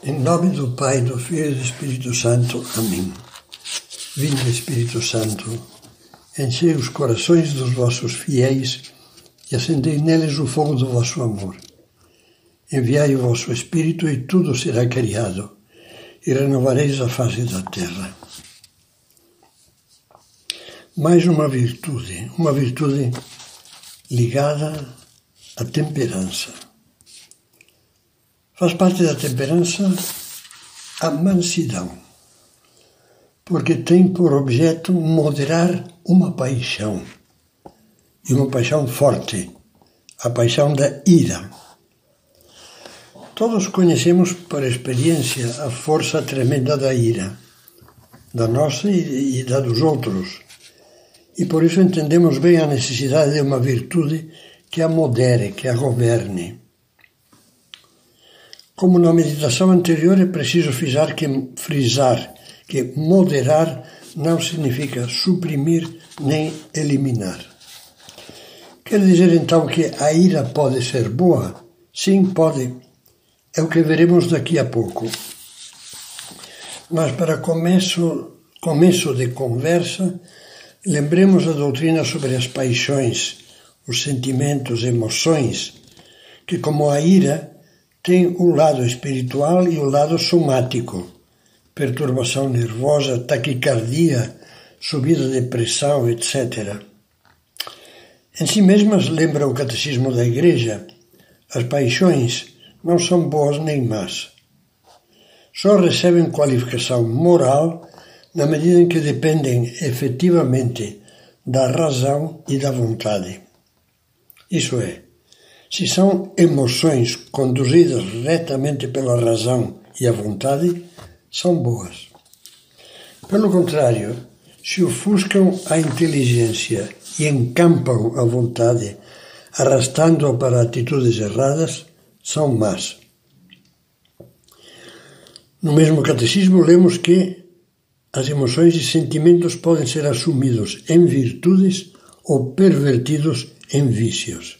Em nome do Pai, do Filho e do Espírito Santo. Amém. Vinde, Espírito Santo, enchei os corações dos vossos fiéis e acendei neles o fogo do vosso amor. Enviai o vosso Espírito e tudo será criado, e renovareis a face da terra. Mais uma virtude, uma virtude ligada à temperança. Faz parte da temperança a mansidão, porque tem por objeto moderar uma paixão, e uma paixão forte, a paixão da ira. Todos conhecemos por experiência a força tremenda da ira, da nossa e da dos outros, e por isso entendemos bem a necessidade de uma virtude que a modere, que a governe. Como na meditação anterior, é preciso frisar que, frisar que moderar não significa suprimir nem eliminar. Quer dizer então que a ira pode ser boa? Sim, pode. É o que veremos daqui a pouco. Mas para começo, começo de conversa, lembremos a doutrina sobre as paixões, os sentimentos, emoções, que como a ira tem o lado espiritual e o lado somático, perturbação nervosa, taquicardia, subida de pressão, etc. Em si mesmas, lembra o Catecismo da Igreja, as paixões não são boas nem más. Só recebem qualificação moral na medida em que dependem efetivamente da razão e da vontade. Isso é, se são emoções conduzidas retamente pela razão e a vontade, são boas. Pelo contrário, se ofuscam a inteligência e encampam a vontade, arrastando-a para atitudes erradas, são más. No mesmo catecismo lemos que as emoções e sentimentos podem ser assumidos em virtudes ou pervertidos em vícios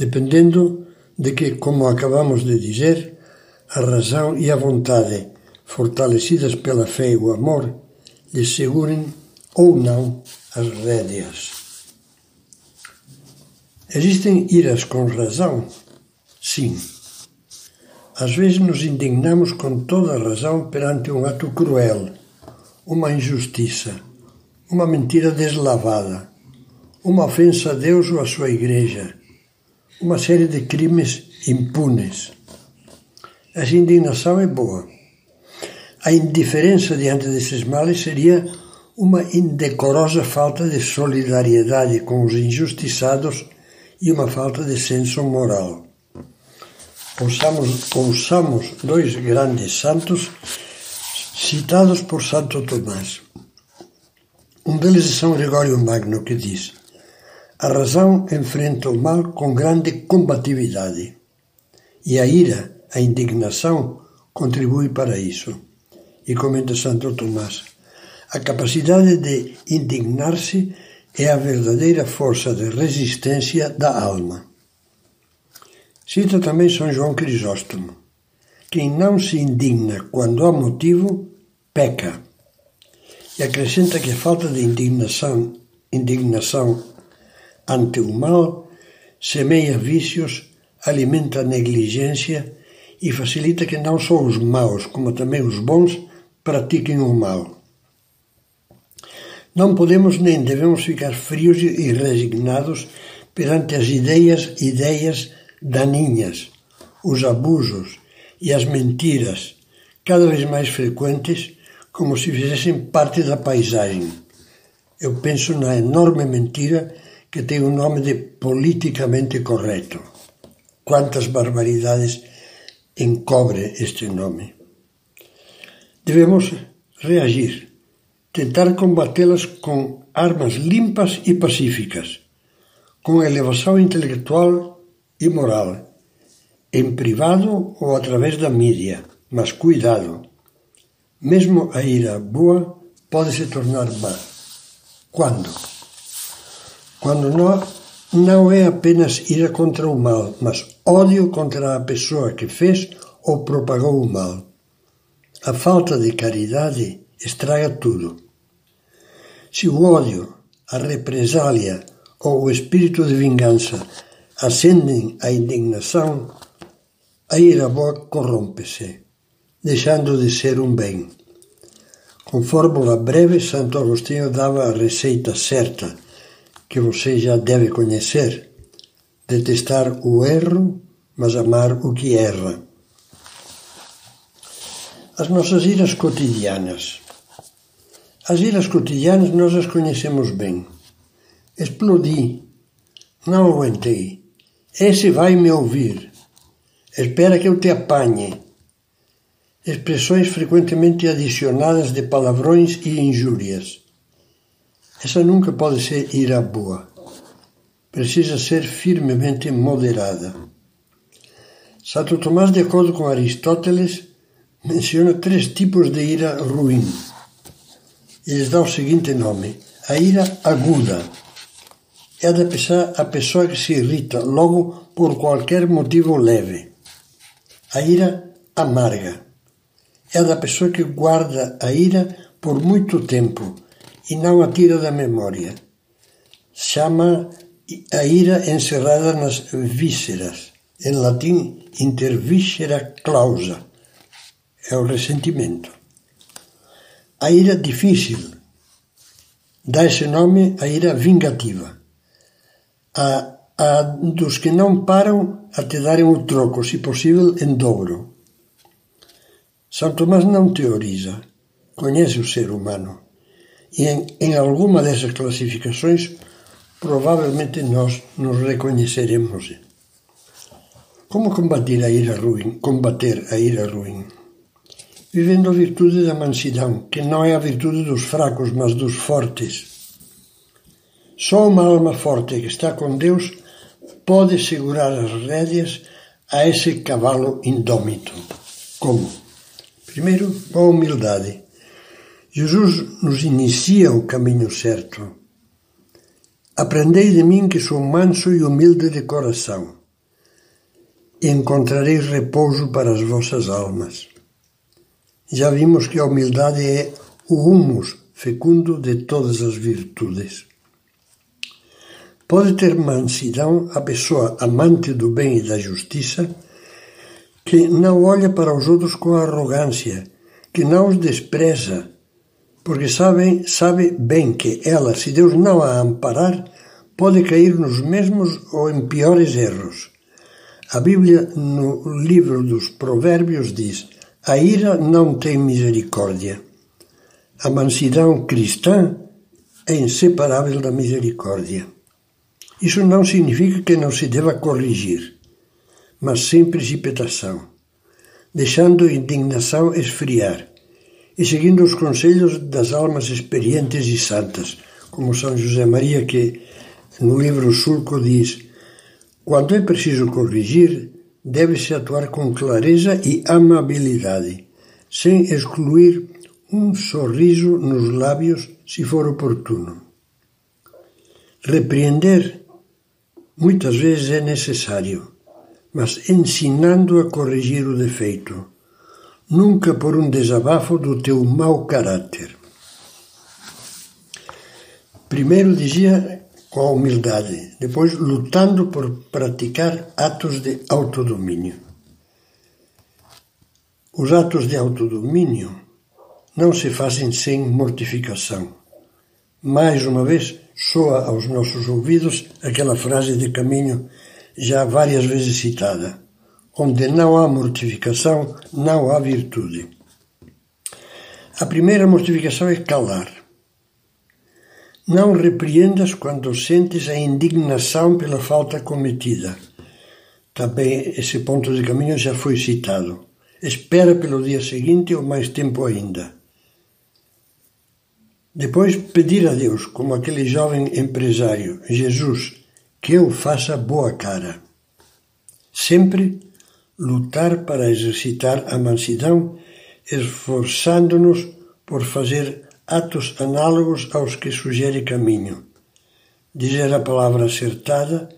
dependendo de que, como acabamos de dizer, a razão e a vontade, fortalecidas pela fé e o amor, lhe segurem ou não as rédeas. Existem iras com razão? Sim. Às vezes nos indignamos com toda a razão perante um ato cruel, uma injustiça, uma mentira deslavada, uma ofensa a Deus ou à sua Igreja uma série de crimes impunes. Essa indignação é boa. A indiferença diante desses males seria uma indecorosa falta de solidariedade com os injustiçados e uma falta de senso moral. Ouçamos, ouçamos dois grandes santos citados por Santo Tomás. Um deles é São Gregório Magno, que diz: a razão enfrenta o mal com grande combatividade. E a ira, a indignação, contribui para isso. E comenta Santo Tomás, a capacidade de indignar-se é a verdadeira força de resistência da alma. Cita também São João Crisóstomo. Quem não se indigna quando há motivo, peca. E acrescenta que a falta de indignação, indignação ante o mal, semeia vícios, alimenta a negligência e facilita que não só os maus, como também os bons, pratiquem o mal. Não podemos nem devemos ficar frios e resignados perante as ideias, ideias daninhas, os abusos e as mentiras, cada vez mais frequentes, como se fizessem parte da paisagem. Eu penso na enorme mentira que tem o nome de politicamente correto. Quantas barbaridades encobre este nome. Devemos reagir, tentar combatê-las com armas limpas e pacíficas, com elevação intelectual e moral, em privado ou através da mídia, mas cuidado. Mesmo a ira boa pode se tornar má. Quando? Quando não, não é apenas ira contra o mal, mas ódio contra a pessoa que fez ou propagou o mal. A falta de caridade estraga tudo. Se o ódio, a represália ou o espírito de vingança acendem a indignação, a ira boa corrompe-se, deixando de ser um bem. Com fórmula breve, Santo Agostinho dava a receita certa, que você já deve conhecer: detestar o erro, mas amar o que erra. As nossas iras cotidianas. As iras cotidianas nós as conhecemos bem. Explodi. Não aguentei. Esse vai me ouvir. Espera que eu te apanhe. Expressões frequentemente adicionadas de palavrões e injúrias. Essa nunca pode ser ira boa. Precisa ser firmemente moderada. Santo Tomás, de acordo com Aristóteles, menciona três tipos de ira ruim. Eles dão o seguinte nome: a ira aguda. É a da pessoa, a pessoa que se irrita logo por qualquer motivo leve. A ira amarga. É a da pessoa que guarda a ira por muito tempo e não a tira da memória. Chama a ira encerrada nas vísceras. Em latim, inter viscera clausa é o ressentimento. A ira difícil dá esse nome à ira vingativa. A, a dos que não param a te darem o troco, se possível, em dobro. São Tomás não teoriza, conhece o ser humano. E em, alguma dessas classificações, provavelmente nós nos reconheceremos. Como combater a ira ruim? Combater a ira ruim vivendo a virtude da mansidão, que não é a virtude dos fracos, mas dos fortes. Só uma alma forte que está com Deus pode segurar as rédeas a esse cavalo indómito. Como? Primeiro, com humildade. Jesus nos inicia o caminho certo. Aprendei de mim que sou manso e humilde de coração, e encontrareis repouso para as vossas almas. Já vimos que a humildade é o humus fecundo de todas as virtudes. Pode ter mansidão a pessoa amante do bem e da justiça, que não olha para os outros com arrogância, que não os despreza, porque sabe, sabe bem que ela, se Deus não a amparar, pode cair nos mesmos ou em piores erros. A Bíblia, no livro dos Provérbios, diz: a ira não tem misericórdia. A mansidão cristã é inseparável da misericórdia. Isso não significa que não se deva corrigir, mas sem precipitação, deixando a indignação esfriar e seguindo os conselhos das almas experientes e santas, como São José Maria, que no livro Sulco diz: quando é preciso corrigir, deve-se atuar com clareza e amabilidade, sem excluir um sorriso nos lábios se for oportuno. Repreender muitas vezes é necessário, mas ensinando a corrigir o defeito, nunca por um desabafo do teu mau caráter. Primeiro dizia com a humildade, depois lutando por praticar atos de autodomínio. Os atos de autodomínio não se fazem sem mortificação. Mais uma vez, soa aos nossos ouvidos aquela frase de caminho já várias vezes citada: onde não há mortificação, não há virtude. A primeira mortificação é calar. Não repreendas quando sentes a indignação pela falta cometida. Também esse ponto de caminho já foi citado. Espera pelo dia seguinte ou mais tempo ainda. Depois pedir a Deus, como aquele jovem empresário, Jesus, que eu faça boa cara. Sempre lutar para exercitar a mansidão, esforçando-nos por fazer atos análogos aos que sugere caminho. Dizer a palavra acertada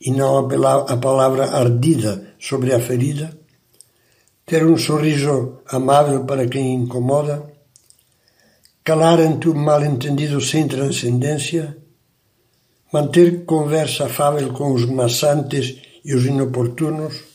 e não a palavra ardida sobre a ferida. ter um sorriso amável para quem incomoda, calar ante o mal-entendido sem transcendência, manter conversa afável com os maçantes e os inoportunos,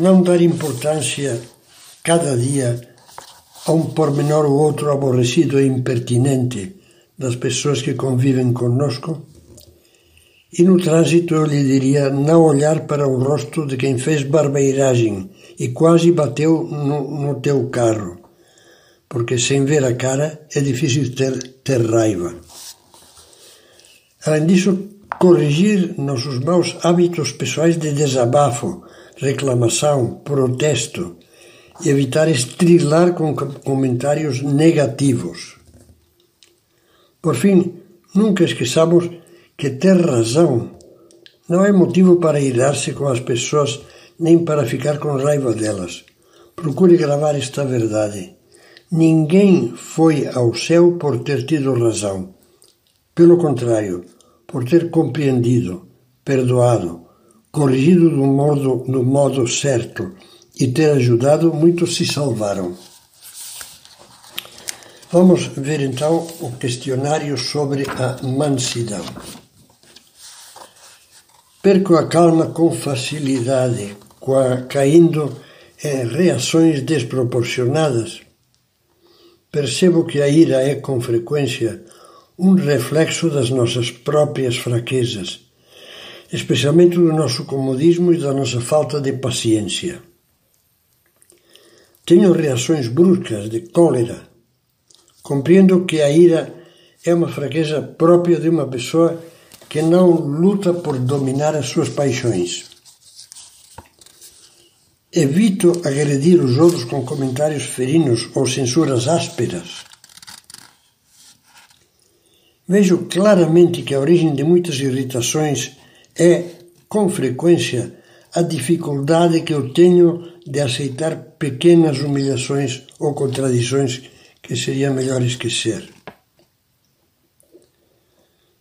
não dar importância cada dia a um pormenor ou outro aborrecido e impertinente das pessoas que convivem conosco, e no trânsito eu lhe diria não olhar para o rosto de quem fez barbeiragem e quase bateu no, no teu carro, porque sem ver a cara é difícil ter, ter raiva. Além disso, corrigir nossos maus hábitos pessoais de desabafo, reclamação, protesto e evitar estrilar com comentários negativos. Por fim, nunca esqueçamos que ter razão não é motivo para irar-se com as pessoas nem para ficar com raiva delas. Procure gravar esta verdade. Ninguém foi ao céu por ter tido razão. Pelo contrário, por ter compreendido, perdoado, corrigido do modo, do modo certo e ter ajudado, muitos se salvaram. Vamos ver então o questionário sobre a mansidão. Perco a calma com facilidade, caindo em reações desproporcionadas. Percebo que a ira é com frequência um reflexo das nossas próprias fraquezas, especialmente do nosso comodismo e da nossa falta de paciência. Tenho reações bruscas de cólera. Compreendo que a ira é uma fraqueza própria de uma pessoa que não luta por dominar as suas paixões. Evito agredir os outros com comentários ferinos ou censuras ásperas. Vejo claramente que a origem de muitas irritações é, com frequência, a dificuldade que eu tenho de aceitar pequenas humilhações ou contradições que seria melhor esquecer.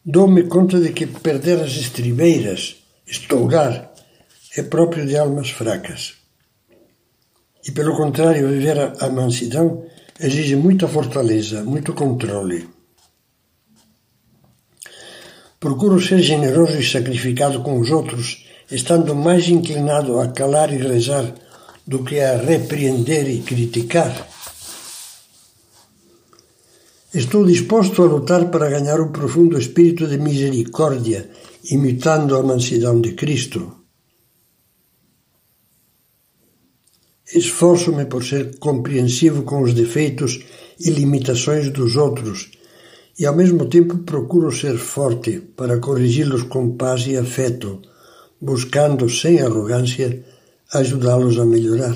Dou-me conta de que perder as estribeiras, estourar, é próprio de almas fracas. E, pelo contrário, viver a mansidão exige muita fortaleza, muito controle. Procuro ser generoso e sacrificado com os outros, estando mais inclinado a calar e rezar do que a repreender e criticar. Estou disposto a lutar para ganhar um profundo espírito de misericórdia, imitando a mansidão de Cristo. Esforço-me por ser compreensivo com os defeitos e limitações dos outros e, ao mesmo tempo, procuro ser forte para corrigi-los com paz e afeto, buscando, sem arrogância, ajudá-los a melhorar.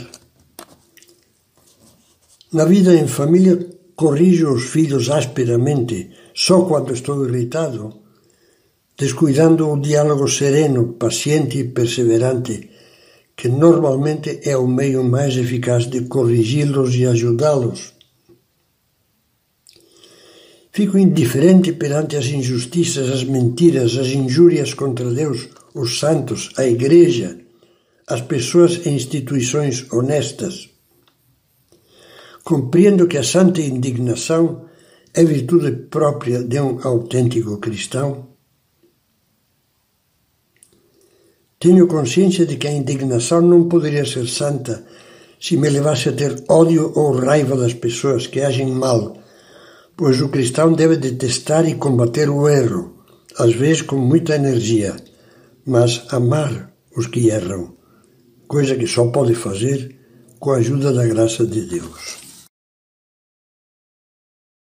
Na vida em família, corrijo os filhos asperamente só quando estou irritado, descuidando o diálogo sereno, paciente e perseverante, que normalmente é o meio mais eficaz de corrigi-los e ajudá-los. Fico indiferente perante as injustiças, as mentiras, as injúrias contra Deus, os santos, a Igreja, as pessoas e instituições honestas. Compreendo que a santa indignação é virtude própria de um autêntico cristão. Tenho consciência de que a indignação não poderia ser santa se me levasse a ter ódio ou raiva das pessoas que agem mal, pois o cristão deve detestar e combater o erro, às vezes com muita energia, mas amar os que erram, coisa que só pode fazer com a ajuda da graça de Deus.